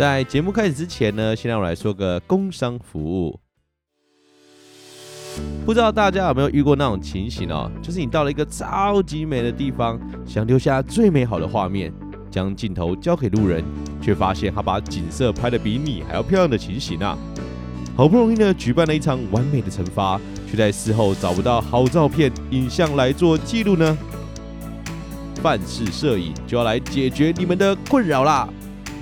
在节目开始之前呢，先让我来说个工商服务。不知道大家有没有遇过那种情形哦？就是你到了一个超级美的地方，想留下最美好的画面，将镜头交给路人，却发现他把景色拍得比你还要漂亮的情形啊！好不容易呢，举办了一场完美的惩罚，却在事后找不到好照片、影像来做记录呢。范式摄影就要来解决你们的困扰啦！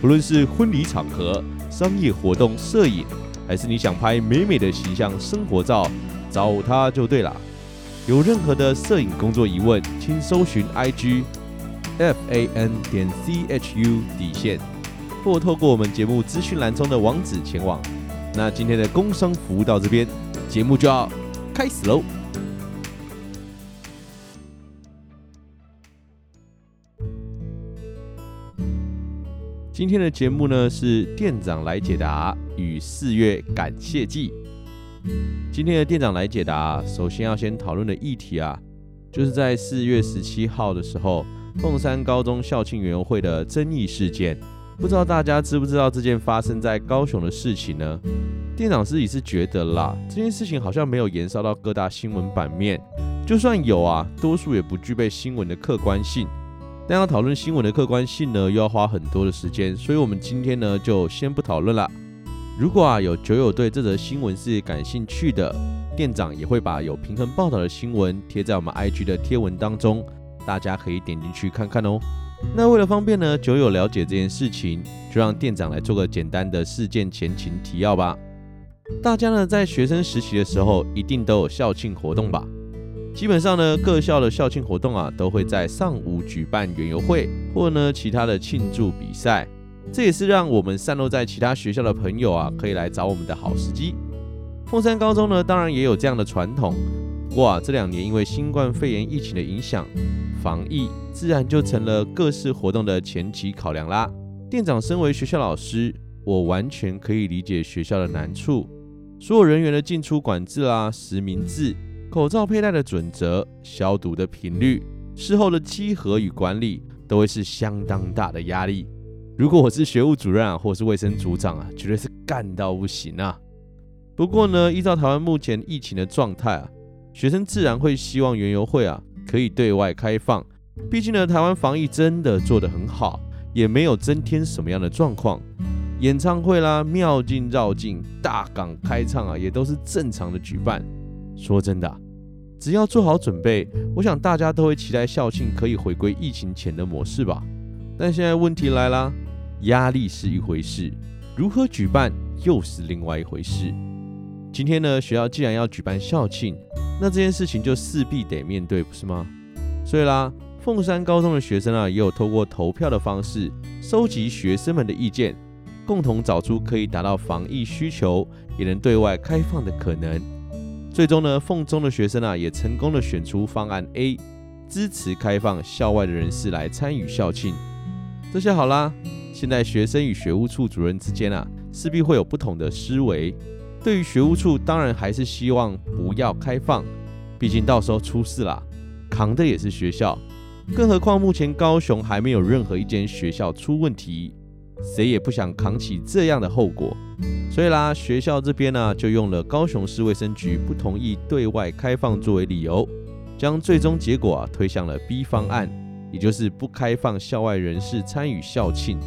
不论是婚礼场合、商业活动摄影，还是你想拍美美的形象生活照，找他就对了。有任何的摄影工作疑问，请搜寻 IG fan 点 chu 底线，或透过我们节目资讯栏中的网址前往。那今天的工商服务到这边，节目就要开始喽。今天的节目呢，是店长来解答与四月感谢祭。今天的店长来解答，首先要先讨论的议题啊，就是在四月十七号的时候，凤山高中校庆园游会的争议事件。不知道大家知不知道这件发生在高雄的事情呢？店长自己是觉得啦，这件事情好像没有延烧到各大新闻版面，就算有啊，多数也不具备新闻的客观性。但要讨论新闻的客观性呢，又要花很多的时间，所以我们今天呢就先不讨论了。如果啊有酒友对这则新闻是感兴趣的，店长也会把有平衡报道的新闻贴在我们 IG 的贴文当中，大家可以点进去看看哦。那为了方便呢酒友了解这件事情，就让店长来做个简单的事件前情提要吧。大家呢在学生实习的时候，一定都有校庆活动吧？基本上呢，各校的校庆活动啊，都会在上午举办园游会，或呢其他的庆祝比赛。这也是让我们散落在其他学校的朋友啊，可以来找我们的好时机。凤山高中呢，当然也有这样的传统。不过啊，这两年因为新冠肺炎疫情的影响，防疫自然就成了各式活动的前期考量啦。店长身为学校老师，我完全可以理解学校的难处，所有人员的进出管制啦、实名制。口罩佩戴的准则、消毒的频率、事后的稽核与管理，都会是相当大的压力。如果我是学务主任啊，或是卫生组长啊，绝对是干到不行啊。不过呢，依照台湾目前疫情的状态啊，学生自然会希望园游会啊可以对外开放。毕竟呢，台湾防疫真的做得很好，也没有增添什么样的状况。演唱会啦、妙境绕境、大港开唱啊，也都是正常的举办。说真的，只要做好准备，我想大家都会期待校庆可以回归疫情前的模式吧。但现在问题来了，压力是一回事，如何举办又是另外一回事。今天呢，学校既然要举办校庆，那这件事情就势必得面对，不是吗？所以啦，凤山高中的学生啊，也有透过投票的方式，收集学生们的意见，共同找出可以达到防疫需求，也能对外开放的可能。最终呢，凤中的学生啊，也成功的选出方案 A，支持开放校外的人士来参与校庆。这下好啦，现在学生与学务处主任之间啊，势必会有不同的思维。对于学务处，当然还是希望不要开放，毕竟到时候出事啦，扛的也是学校。更何况目前高雄还没有任何一间学校出问题。谁也不想扛起这样的后果，所以啦，学校这边呢、就用了高雄市卫生局不同意对外开放作为理由，将最终结果啊推向了 B 方案，也就是不开放校外人士参与校庆。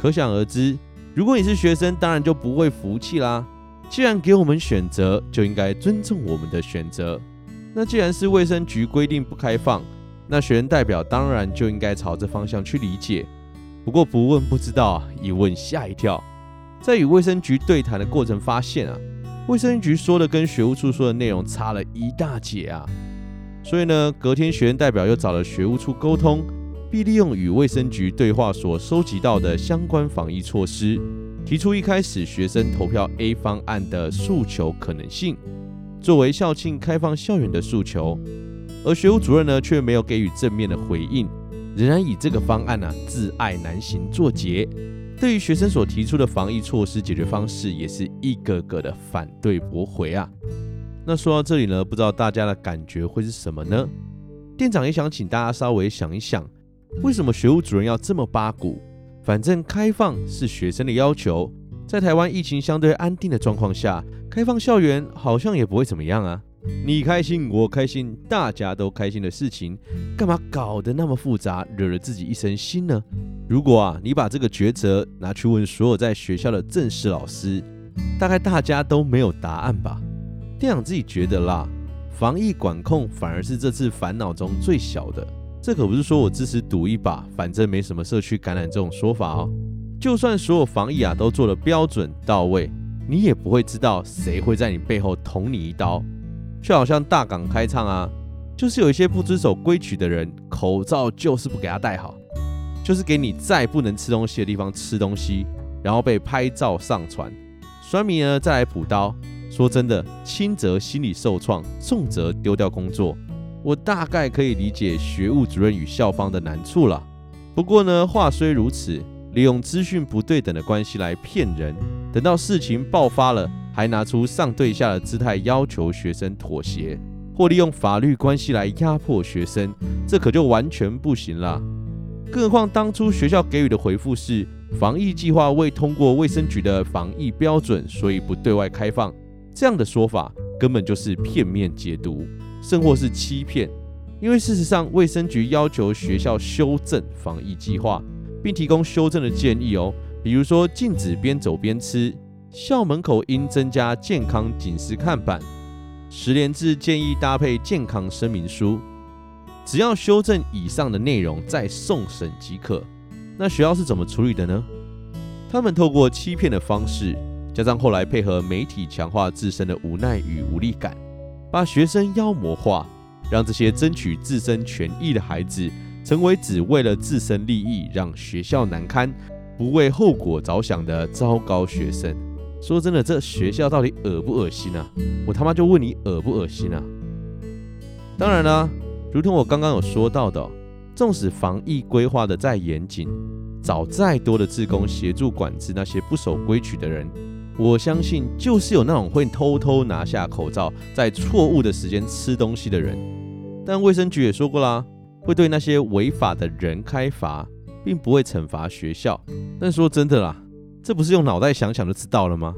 可想而知，如果你是学生，当然就不会服气啦。既然给我们选择，就应该尊重我们的选择。那既然是卫生局规定不开放，那学生代表当然就应该朝这方向去理解。不过不问不知道，一问吓一跳。在与卫生局对谈的过程发现啊，卫生局说的跟学务处说的内容差了一大截啊。所以呢，隔天学生代表又找了学务处沟通，并利用与卫生局对话所收集到的相关防疫措施，提出一开始学生投票 A 方案的诉求可能性，作为校庆开放校园的诉求。而学务主任呢，却没有给予正面的回应，仍然以这个方案呢、啊，自爱难行作结。对于学生所提出的防疫措施解决方式，也是一个个的反对驳回啊。那说到这里呢，不知道大家的感觉会是什么呢？店长也想请大家稍微想一想，为什么学务主任要这么八股？反正开放是学生的要求，在台湾疫情相对安定的状况下，开放校园好像也不会怎么样啊。你开心，我开心，大家都开心的事情，干嘛搞得那么复杂，惹了自己一身心呢？如果啊，你把这个抉择拿去问所有在学校的正式老师，大概大家都没有答案吧。店长自己觉得啦，防疫管控反而是这次烦恼中最小的。这可不是说我支持赌一把，反正没什么社区感染这种说法哦。就算所有防疫啊都做得标准到位，你也不会知道谁会在你背后捅你一刀。就好像大港开唱啊，就是有一些不遵守规矩的人，口罩就是不给他戴好，就是给你在不能吃东西的地方吃东西，然后被拍照上传，酸民呢再来补刀。说真的，轻则心理受创，重则丢掉工作。我大概可以理解学务主任与校方的难处了。不过呢，话虽如此，利用资讯不对等的关系来骗人，等到事情爆发了，还拿出上对下的姿态要求学生妥协，或利用法律关系来压迫学生，这可就完全不行了。更何况当初学校给予的回复是，防疫计划未通过卫生局的防疫标准，所以不对外开放。这样的说法根本就是片面解读，甚或是欺骗。因为事实上，卫生局要求学校修正防疫计划，并提供修正的建议哦，比如说禁止边走边吃，校门口应增加健康警示看板，十连制建议搭配健康声明书。只要修正以上的内容再送审即可。那学校是怎么处理的呢？他们透过欺骗的方式。加上后来配合媒体强化自身的无奈与无力感，把学生妖魔化，让这些争取自身权益的孩子成为只为了自身利益让学校难堪、不为后果着想的糟糕学生。说真的，这学校到底恶不恶心啊？我他妈就问你恶不恶心啊？当然啦，如同我刚刚有说到的，纵使防疫规划的再严谨，找再多的志工协助管制那些不守规矩的人。我相信，就是有那种会偷偷拿下口罩，在错误的时间吃东西的人。但卫生局也说过啦，会对那些违法的人开罚，并不会惩罚学校。但说真的啦，这不是用脑袋想想就知道了吗？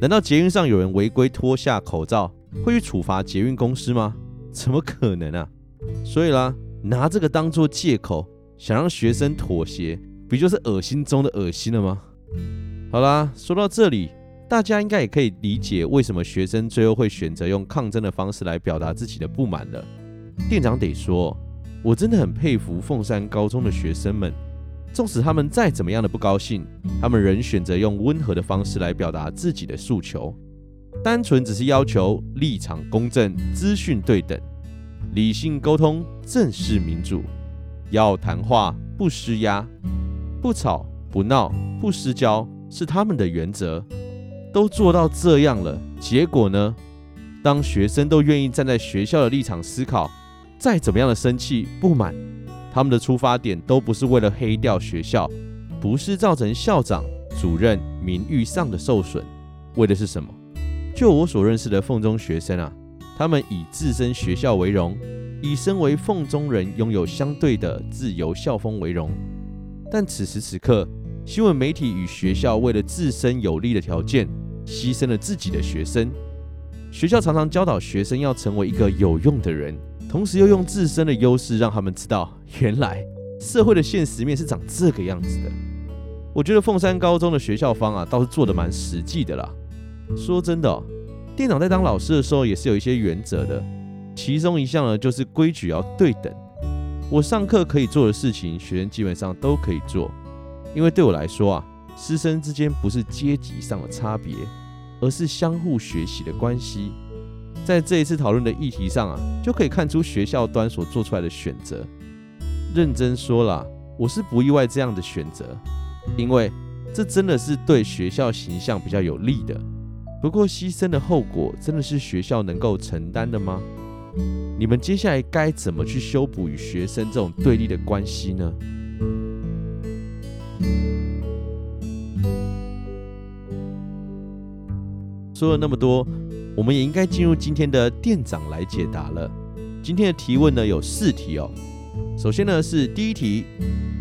难道捷运上有人违规脱下口罩，会去处罚捷运公司吗？怎么可能啊？所以啦，拿这个当做借口，想让学生妥协，不就是恶心中的恶心了吗？好啦，说到这里。大家应该也可以理解为什么学生最后会选择用抗争的方式来表达自己的不满了。店长得说，我真的很佩服凤山高中的学生们，纵使他们再怎么样的不高兴，他们仍选择用温和的方式来表达自己的诉求，单纯只是要求立场公正、资讯对等、理性沟通、正式民主，要谈话不施压、不吵不闹、不失焦，是他们的原则。都做到这样了，结果呢？当学生都愿意站在学校的立场思考，再怎么样的生气不满，他们的出发点都不是为了黑掉学校，不是造成校长、主任名誉上的受损，为的是什么？就我所认识的凤中学生啊，他们以自身学校为荣，以身为凤中人拥有相对的自由校风为荣。但此时此刻，新闻媒体与学校为了自身有利的条件，牺牲了自己的学生。学校常常教导学生要成为一个有用的人，同时又用自身的优势让他们知道，原来社会的现实面是长这个样子的。我觉得凤山高中的学校方啊，倒是做的蛮实际的啦。说真的哦，店长在当老师的时候也是有一些原则的，其中一项呢就是规矩要对等。我上课可以做的事情，学生基本上都可以做。因为对我来说啊，师生之间不是阶级上的差别，而是相互学习的关系。在这一次讨论的议题上啊，就可以看出学校端所做出来的选择。认真说啦，我是不意外这样的选择，因为这真的是对学校形象比较有利的。不过牺牲的后果真的是学校能够承担的吗？你们接下来该怎么去修补与学生这种对立的关系呢？说了那么多，我们也应该进入今天的店长来解答了。今天的提问呢，有四题哦。首先呢，是第一题，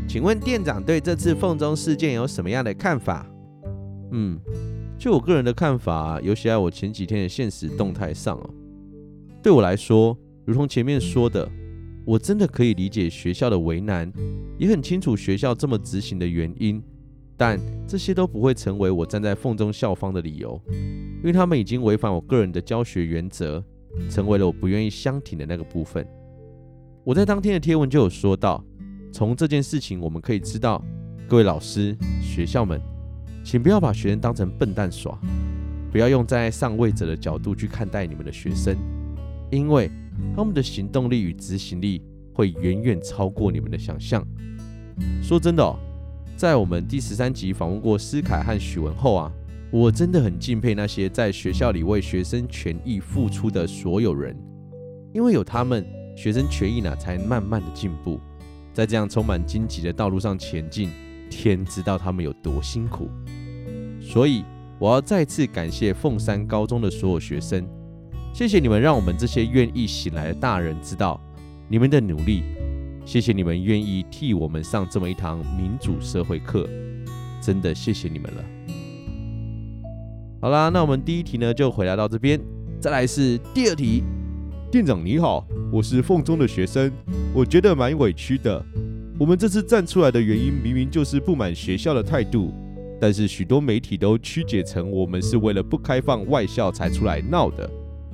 请问店长对这次凤中事件有什么样的看法？嗯，就我个人的看法，尤其在我前几天的现实动态上哦，对我来说，如同前面说的，我真的可以理解学校的为难，也很清楚学校这么执行的原因，但这些都不会成为我站在缝中校方的理由，因为他们已经违反我个人的教学原则，成为了我不愿意相挺的那个部分。我在当天的贴文就有说到，从这件事情我们可以知道，各位老师、学校们，请不要把学生当成笨蛋耍，不要用在上位者的角度去看待你们的学生，因为他们的行动力与执行力会远远超过你们的想象。说真的哦，在我们第十三集访问过思凯和许文后啊，我真的很敬佩那些在学校里为学生权益付出的所有人，因为有他们。学生权益呢，才慢慢的进步，在这样充满荆棘的道路上前进，天知道他们有多辛苦。所以，我要再次感谢凤山高中的所有学生，谢谢你们，让我们这些愿意醒来的大人知道你们的努力。谢谢你们愿意替我们上这么一堂民主社会课，真的谢谢你们了。好啦，那我们第一题呢，就回答到这边，再来是第二题。店长你好，我是凤中的学生，我觉得蛮委屈的。我们这次站出来的原因明明就是不满学校的态度，但是许多媒体都曲解成我们是为了不开放外校才出来闹的，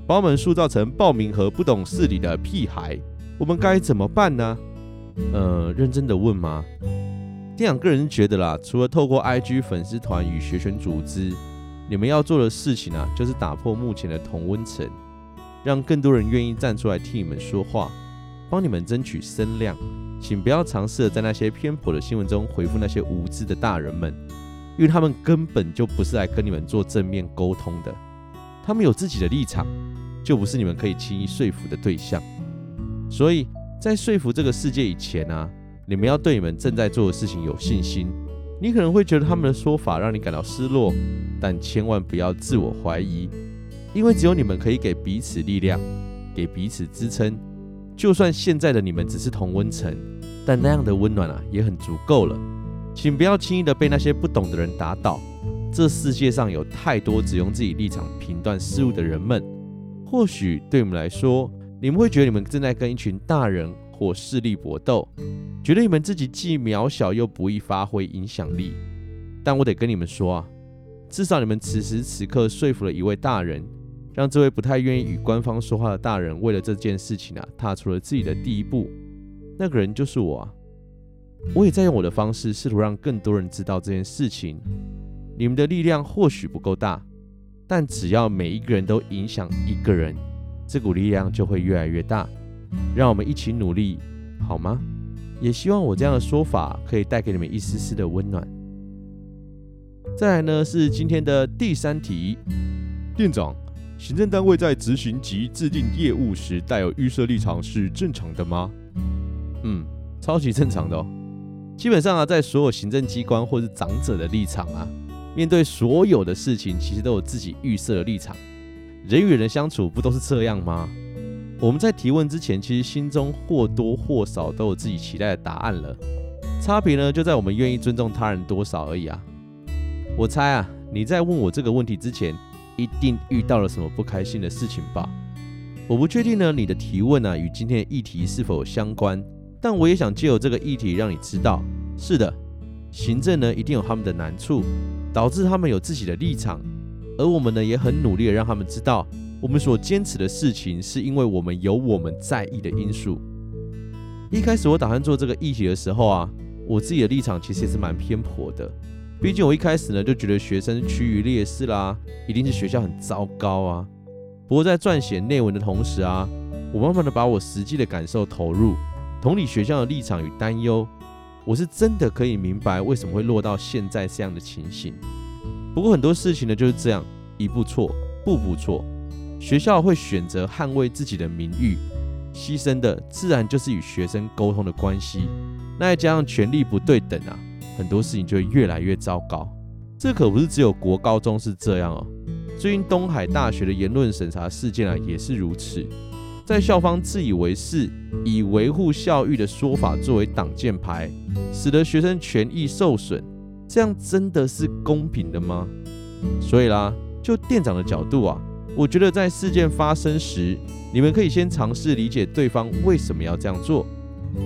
把我们塑造成暴民和不懂事理的屁孩。我们该怎么办呢？呃，认真的问吗？店长个人觉得啦，除了透过 IG 粉丝团与学生组织，你们要做的事情啊，就是打破目前的同温层。让更多人愿意站出来替你们说话，帮你们争取声量。请不要尝试在那些偏颇的新闻中回复那些无知的大人们，因为他们根本就不是来跟你们做正面沟通的。他们有自己的立场，就不是你们可以轻易说服的对象。所以在说服这个世界以前啊，你们要对你们正在做的事情有信心。你可能会觉得他们的说法让你感到失落，但千万不要自我怀疑。因为只有你们可以给彼此力量，给彼此支撑。就算现在的你们只是同温层，但那样的温暖啊，也很足够了。请不要轻易的被那些不懂的人打倒。这世界上有太多只用自己立场评断事物的人们。或许对你们来说，你们会觉得你们正在跟一群大人或势力搏斗，觉得你们自己既渺小又不易发挥影响力。但我得跟你们说啊，至少你们此时此刻说服了一位大人。让这位不太愿意与官方说话的大人，为了这件事情啊，踏出了自己的第一步。那个人就是我啊！我也在用我的方式，试图让更多人知道这件事情。你们的力量或许不够大，但只要每一个人都影响一个人，这股力量就会越来越大。让我们一起努力，好吗？也希望我这样的说法可以带给你们一丝丝的温暖。再来呢，是今天的第三题，店长。行政单位在执行及制定业务时带有预设立场是正常的吗？嗯，超级正常的哦。基本上啊，在所有行政机关或是长者的立场啊，面对所有的事情，其实都有自己预设的立场。人与人相处不都是这样吗？我们在提问之前，其实心中或多或少都有自己期待的答案了。差别呢，就在我们愿意尊重他人多少而已啊。我猜啊，你在问我这个问题之前，一定遇到了什么不开心的事情吧？我不确定呢，你的提问啊与今天的议题是否相关，但我也想借由这个议题让你知道，是的，行政呢一定有他们的难处，导致他们有自己的立场，而我们呢也很努力的让他们知道，我们所坚持的事情是因为我们有我们在意的因素。一开始我打算做这个议题的时候啊，我自己的立场其实也是蛮偏颇的。毕竟我一开始呢就觉得学生趋于劣势啦，一定是学校很糟糕啊。不过在撰写内文的同时啊，我慢慢的把我实际的感受投入，同理学校的立场与担忧，我是真的可以明白为什么会落到现在这样的情形。不过很多事情呢就是这样，一步错，步步错。学校会选择捍卫自己的名誉，牺牲的自然就是与学生沟通的关系。那再加上权力不对等啊。很多事情就会越来越糟糕，这可不是只有国高中是这样哦。最近东海大学的言论审查事件啊，也是如此。在校方自以为是，以维护校誉的说法作为挡箭牌，使得学生权益受损，这样真的是公平的吗？所以啦，就店长的角度啊，我觉得在事件发生时，你们可以先尝试理解对方为什么要这样做。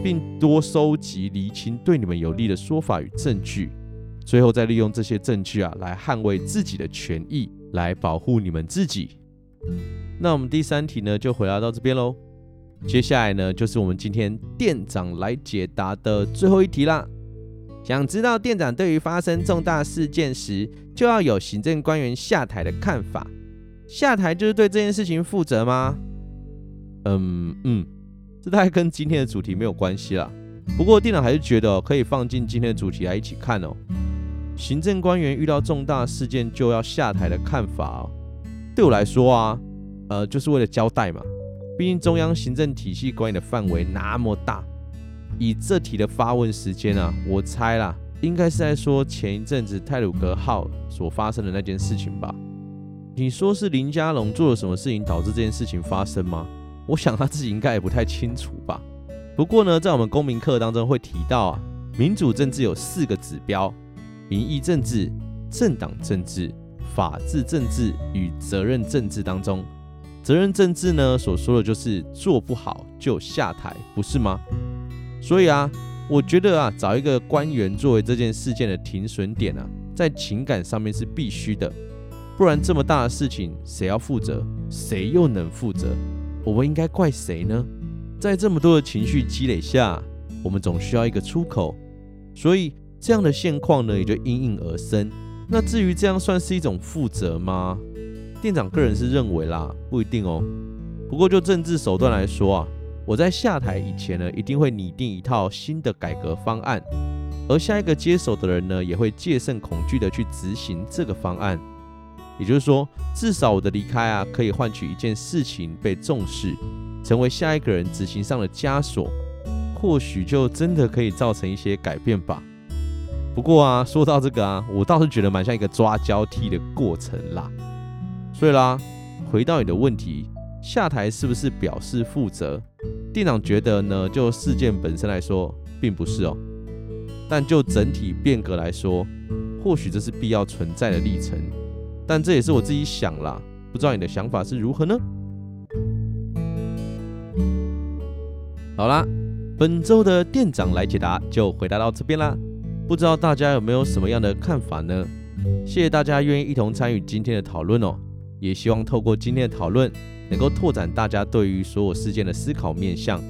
并多收集厘清对你们有利的说法与证据，最后再利用这些证据啊来捍卫自己的权益，来保护你们自己。那我们第三题呢就回答到这边喽。接下来呢就是我们今天店长来解答的最后一题啦。想知道店长对于发生重大事件时就要有行政官员下台的看法？下台就是对这件事情负责吗？嗯嗯。这大概跟今天的主题没有关系啦。不过店长还是觉得可以放进今天的主题来一起看哦。行政官员遇到重大事件就要下台的看法哦，对我来说啊，呃，就是为了交代嘛。毕竟中央行政体系管理的范围那么大，以这题的发问时间啊，我猜啦，应该是在说前一阵子泰鲁格号所发生的那件事情吧。你说是林佳龙做了什么事情导致这件事情发生吗？我想他自己应该也不太清楚吧。不过呢，在我们公民课当中会提到啊，民主政治有四个指标：民意政治、政党政治、法治政治与责任政治当中，责任政治呢所说的就是做不好就下台，不是吗？所以啊，我觉得啊，找一个官员作为这件事件的停损点啊，在情感上面是必须的，不然这么大的事情谁要负责？谁又能负责？我们应该怪谁呢？在这么多的情绪积累下，我们总需要一个出口，所以这样的现况呢，也就应运而生。那至于这样算是一种负责吗？店长个人是认为啦，不一定哦。不过就政治手段来说啊，我在下台以前呢，一定会拟定一套新的改革方案，而下一个接手的人呢，也会戒慎恐惧的去执行这个方案。也就是说，至少我的离开啊，可以换取一件事情被重视，成为下一个人执行上的枷锁，或许就真的可以造成一些改变吧。不过啊，说到这个啊，我倒是觉得蛮像一个抓交替的过程啦。所以啦，回到你的问题，下台是不是表示负责？店长觉得呢，就事件本身来说，并不是哦。但就整体变革来说，或许这是必要存在的历程。但这也是我自己想啦，不知道你的想法是如何呢？好啦，本周的店长来解答就回答到这边啦。不知道大家有没有什么样的看法呢？谢谢大家愿意一同参与今天的讨论哦，也希望透过今天的讨论，能够拓展大家对于所有事件的思考面向。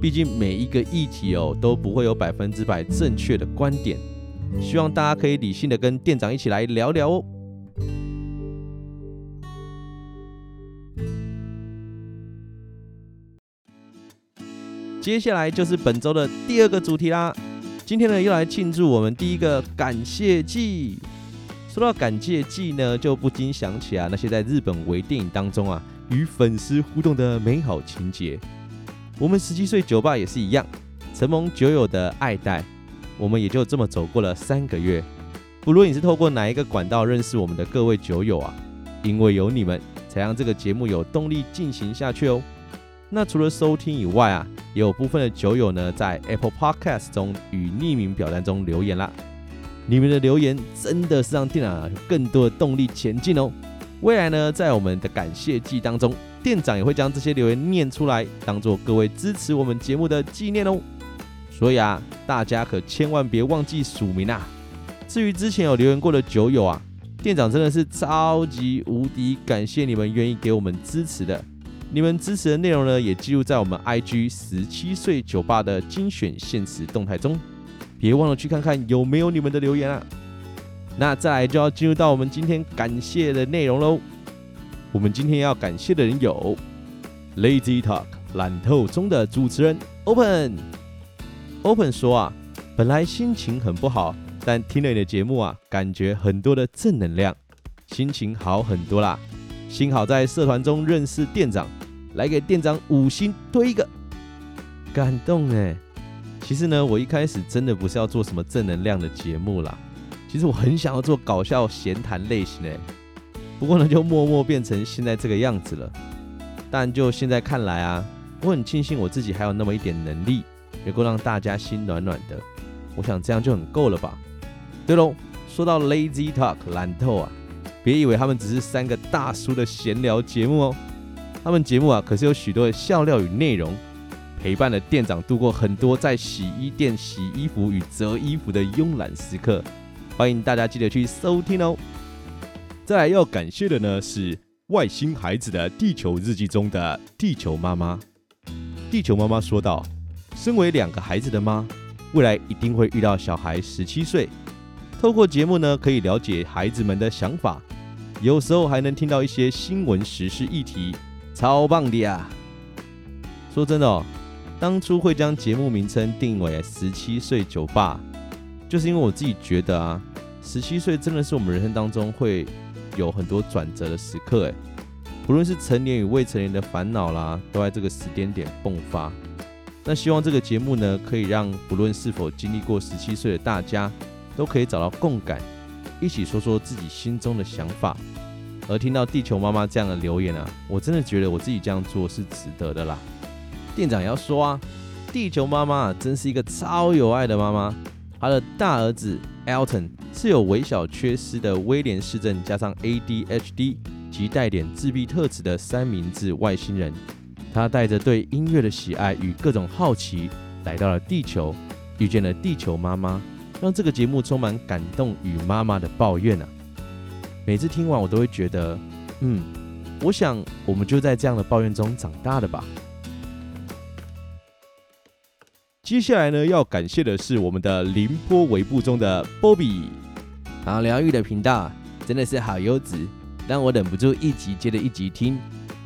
毕竟每一个议题哦，都不会有百分之百正确的观点，希望大家可以理性的跟店长一起来聊聊哦。接下来就是本周的第二个主题啦。今天呢，又来庆祝我们第一个感谢祭。说到感谢祭呢，就不禁想起啊那些在日本微电影当中啊与粉丝互动的美好情节。我们十七岁酒吧也是一样，承蒙酒友的爱戴，我们也就这么走过了三个月。不论你是透过哪一个管道认识我们的各位酒友啊，因为有你们，才让这个节目有动力进行下去哦。那除了收听以外啊，也有部分的酒友呢，在 Apple Podcast 中与匿名表单中留言啦。你们的留言真的是让店长有更多的动力前进哦。未来呢，在我们的感谢季当中，店长也会将这些留言念出来，当做各位支持我们节目的纪念哦。所以啊，大家可千万别忘记署名啊。至于之前有留言过的酒友啊，店长真的是超级无敌感谢你们愿意给我们支持的。你们支持的内容呢，也记录在我们 IG 十七岁酒吧的精选限时动态中，别忘了去看看有没有你们的留言啊！那再来就要进入到我们今天感谢的内容喽。我们今天要感谢的人有 Lazy Talk 懒透中的主持人 Open。Open 说啊，本来心情很不好，但听了你的节目啊，感觉很多的正能量，心情好很多啦。幸好在社团中认识店长，来给店长五星推一个，感动哎。其实呢，我一开始真的不是要做什么正能量的节目啦。其实我很想要做搞笑闲谈类型诶，不过呢，就默默变成现在这个样子了。但就现在看来啊，我很庆幸我自己还有那么一点能力，能够让大家心暖暖的。我想这样就很够了吧？对喽，说到 Lazy Talk 懒透啊，别以为他们只是三个大叔的闲聊节目哦，他们节目啊可是有许多的笑料与内容，陪伴了店长度过很多在洗衣店洗衣服与折衣服的慵懒时刻。欢迎大家记得去收听哦。再来要感谢的呢是外星孩子的地球日记中的地球妈妈。地球妈妈说道：“身为两个孩子的妈，未来一定会遇到小孩十七岁。透过节目呢，可以了解孩子们的想法，有时候还能听到一些新闻时事议题，超棒的呀！”说真的哦，当初会将节目名称定为“十七岁酒吧”，就是因为我自己觉得啊。十七岁真的是我们人生当中会有很多转折的时刻，哎，不论是成年与未成年的烦恼啦，都在这个时间点迸发。那希望这个节目呢，可以让不论是否经历过十七岁的大家，都可以找到共感，一起说说自己心中的想法。而听到地球妈妈这样的留言啊，我真的觉得我自己这样做是值得的啦。店长要说啊，地球妈妈真是一个超有爱的妈妈，他的大儿子 Alton。是有微小缺失的威廉氏症，加上 ADHD 及带点自闭特质的三明治外星人。他带着对音乐的喜爱与各种好奇，来到了地球，遇见了地球妈妈，让这个节目充满感动与妈妈的抱怨啊！每次听完，我都会觉得，嗯，我想我们就在这样的抱怨中长大的吧。接下来呢，要感谢的是我们的凌波微步中的 Bobby，好疗愈的频道真的是好优质，让我忍不住一集接着一集听。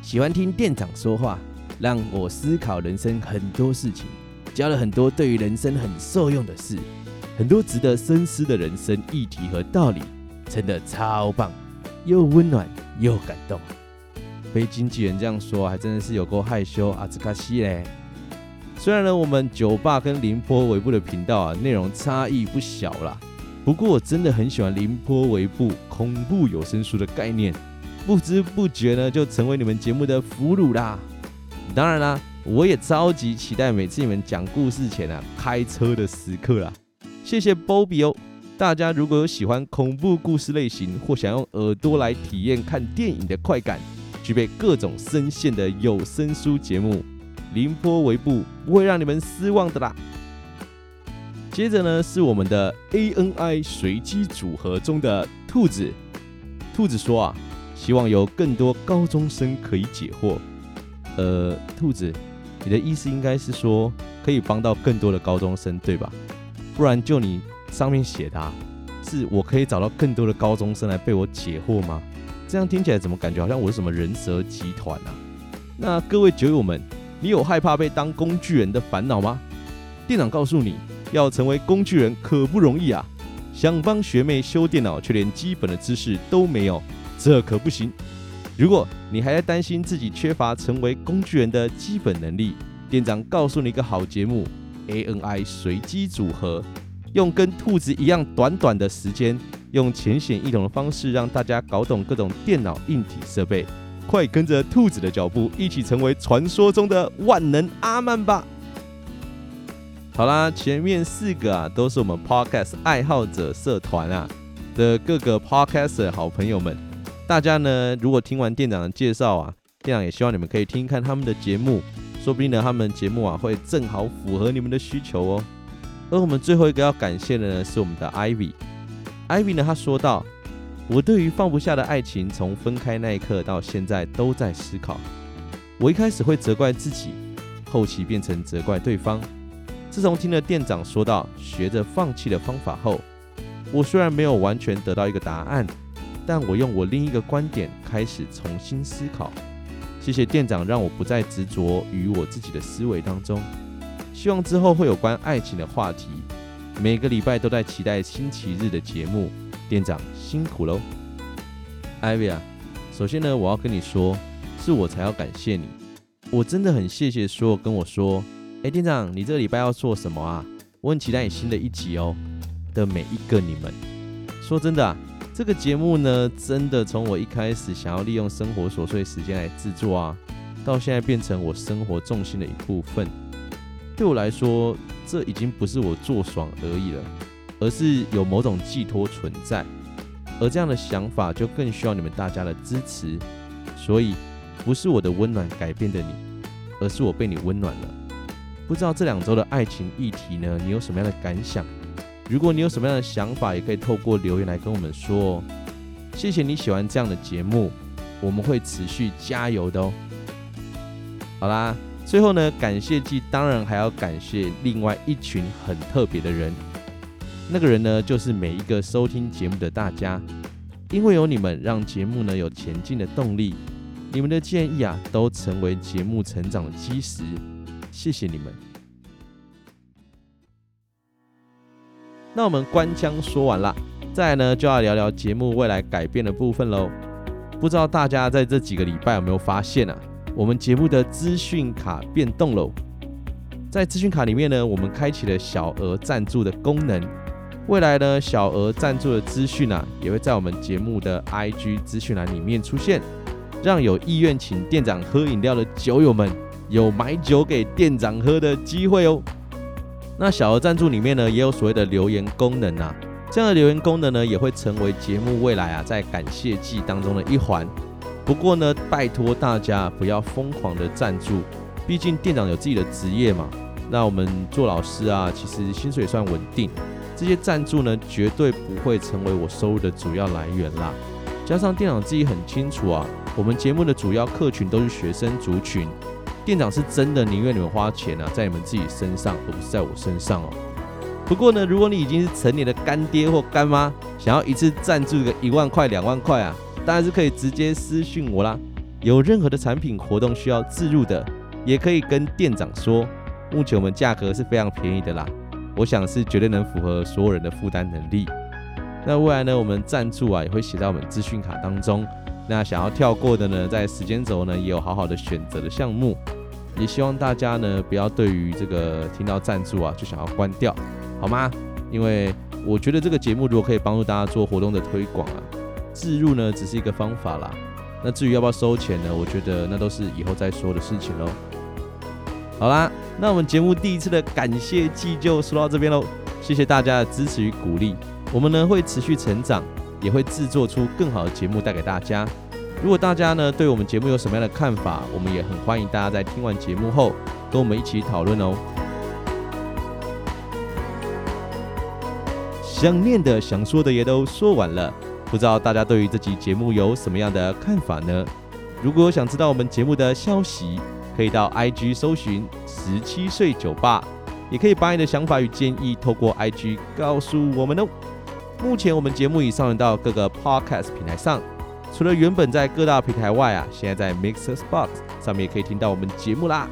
喜欢听店长说话，让我思考人生很多事情，教了很多对于人生很受用的事，很多值得深思的人生议题和道理，真的超棒，又温暖又感动。被经纪人这样说，还真的是有够害羞啊，兹卡西嘞。虽然呢，我们酒吧跟凌波微步的频道啊，内容差异不小啦。不过我真的很喜欢凌波微步恐怖有声书的概念，不知不觉呢，就成为你们节目的俘虏啦。当然啦，我也超级期待每次你们讲故事前啊，开车的时刻啦。谢谢 Bobby 哦。大家如果有喜欢恐怖故事类型，或想用耳朵来体验看电影的快感，具备各种声线的有声书节目。凌波微步不会让你们失望的啦。接着呢，是我们的 ANI 随机组合中的兔子。兔子说啊，希望有更多高中生可以解惑。呃，兔子，你的意思应该是说可以帮到更多的高中生，对吧？不然就你上面写的，是我可以找到更多的高中生来被我解惑吗？这样听起来怎么感觉好像我是什么人蛇集团啊？那各位酒友们。你有害怕被当工具人的烦恼吗？店长告诉你，要成为工具人可不容易啊！想帮学妹修电脑，却连基本的知识都没有，这可不行。如果你还在担心自己缺乏成为工具人的基本能力，店长告诉你一个好节目：ANI 随机组合，用跟兔子一样短短的时间，用浅显易懂的方式，让大家搞懂各种电脑硬体设备。快跟着兔子的脚步，一起成为传说中的万能阿曼吧！好啦，前面四个啊，都是我们 Podcast 爱好者社团啊的各个 Podcaster 好朋友们。大家呢，如果听完店长的介绍啊，店长也希望你们可以听一看他们的节目，说不定呢，他们节目啊会正好符合你们的需求哦。而我们最后一个要感谢的呢，是我们的 Ivy。Ivy 呢，他说道。我对于放不下的爱情，从分开那一刻到现在都在思考。我一开始会责怪自己，后期变成责怪对方。自从听了店长说到学着放弃的方法后，我虽然没有完全得到一个答案，但我用我另一个观点开始重新思考。谢谢店长，让我不再执着于我自己的思维当中。希望之后会有关爱情的话题。每个礼拜都在期待星期日的节目。店长辛苦喽艾薇啊，首先呢，我要跟你说，是我才要感谢你。我真的很谢谢所有跟我说，哎，店长，你这个礼拜要做什么啊？我很期待你新的一集哦。的每一个你们，说真的啊，这个节目呢，真的从我一开始想要利用生活琐碎时间来制作啊，到现在变成我生活重心的一部分。对我来说，这已经不是我做爽而已了，而是有某种寄托存在。而这样的想法就更需要你们大家的支持。所以，不是我的温暖改变的你，而是我被你温暖了。不知道这两周的爱情议题呢，你有什么样的感想？如果你有什么样的想法，也可以透过留言来跟我们说哦。谢谢你喜欢这样的节目，我们会持续加油的哦。好啦，最后呢，感谢祭当然还要感谢另外一群很特别的人。那个人呢，就是每一个收听节目的大家，因为有你们，让节目呢有前进的动力。你们的建议啊，都成为节目成长的基石。谢谢你们。那我们官腔说完了，再来呢就要聊聊节目未来改变的部分喽。不知道大家在这几个礼拜有没有发现啊？我们节目的资讯卡变动喽。在资讯卡里面呢，我们开启了小额赞助的功能。未来呢，小额赞助的资讯啊，也会在我们节目的 IG 资讯栏里面出现，让有意愿请店长喝饮料的酒友们有买酒给店长喝的机会哦。那小额赞助里面呢，也有所谓的留言功能啊，这样的留言功能呢，也会成为节目未来啊在感谢季当中的一环。不过呢，拜托大家不要疯狂的赞助，毕竟店长有自己的职业嘛。那我们做老师啊，其实薪水算稳定，这些赞助呢，绝对不会成为我收入的主要来源啦。加上店长自己很清楚啊，我们节目的主要客群都是学生族群。店长是真的宁愿你们花钱啊，在你们自己身上，而不是在我身上哦。不过呢，如果你已经是成年的干爹或干妈，想要一次赞助个一万块、两万块啊，当然是可以直接私讯我啦。有任何的产品活动需要自入的，也可以跟店长说。目前我们价格是非常便宜的啦，我想是绝对能符合所有人的负担能力。那未来呢，我们赞助啊也会写在我们资讯卡当中。那想要跳过的呢，在时间轴呢也有好好的选择的项目。也希望大家呢不要对于这个听到赞助啊就想要关掉，好吗？因为我觉得这个节目如果可以帮助大家做活动的推广啊，置入呢只是一个方法啦。那至于要不要收钱呢？我觉得那都是以后再说的事情喽。好啦，那我们节目第一次的感谢祭就说到这边喽，谢谢大家的支持与鼓励，我们呢会持续成长，也会制作出更好的节目带给大家。如果大家呢对我们节目有什么样的看法，我们也很欢迎大家在听完节目后跟我们一起讨论哦。想念的、想说的也都说完了，不知道大家对于这集节目有什么样的看法呢？如果想知道我们节目的消息，可以到 IG 搜寻十七岁酒吧，也可以把你的想法与建议透过 IG 告诉我们哦。目前我们节目已上传到各个 Podcast 平台上。除了原本在各大平台外啊，现在在 Mixersbox 上面也可以听到我们节目啦。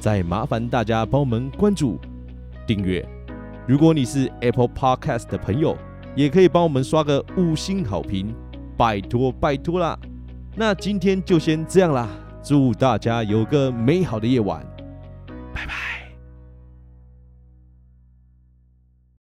再麻烦大家帮我们关注、订阅。如果你是 Apple Podcast 的朋友，也可以帮我们刷个五星好评，拜托拜托啦。那今天就先这样啦，祝大家有个美好的夜晚，拜拜。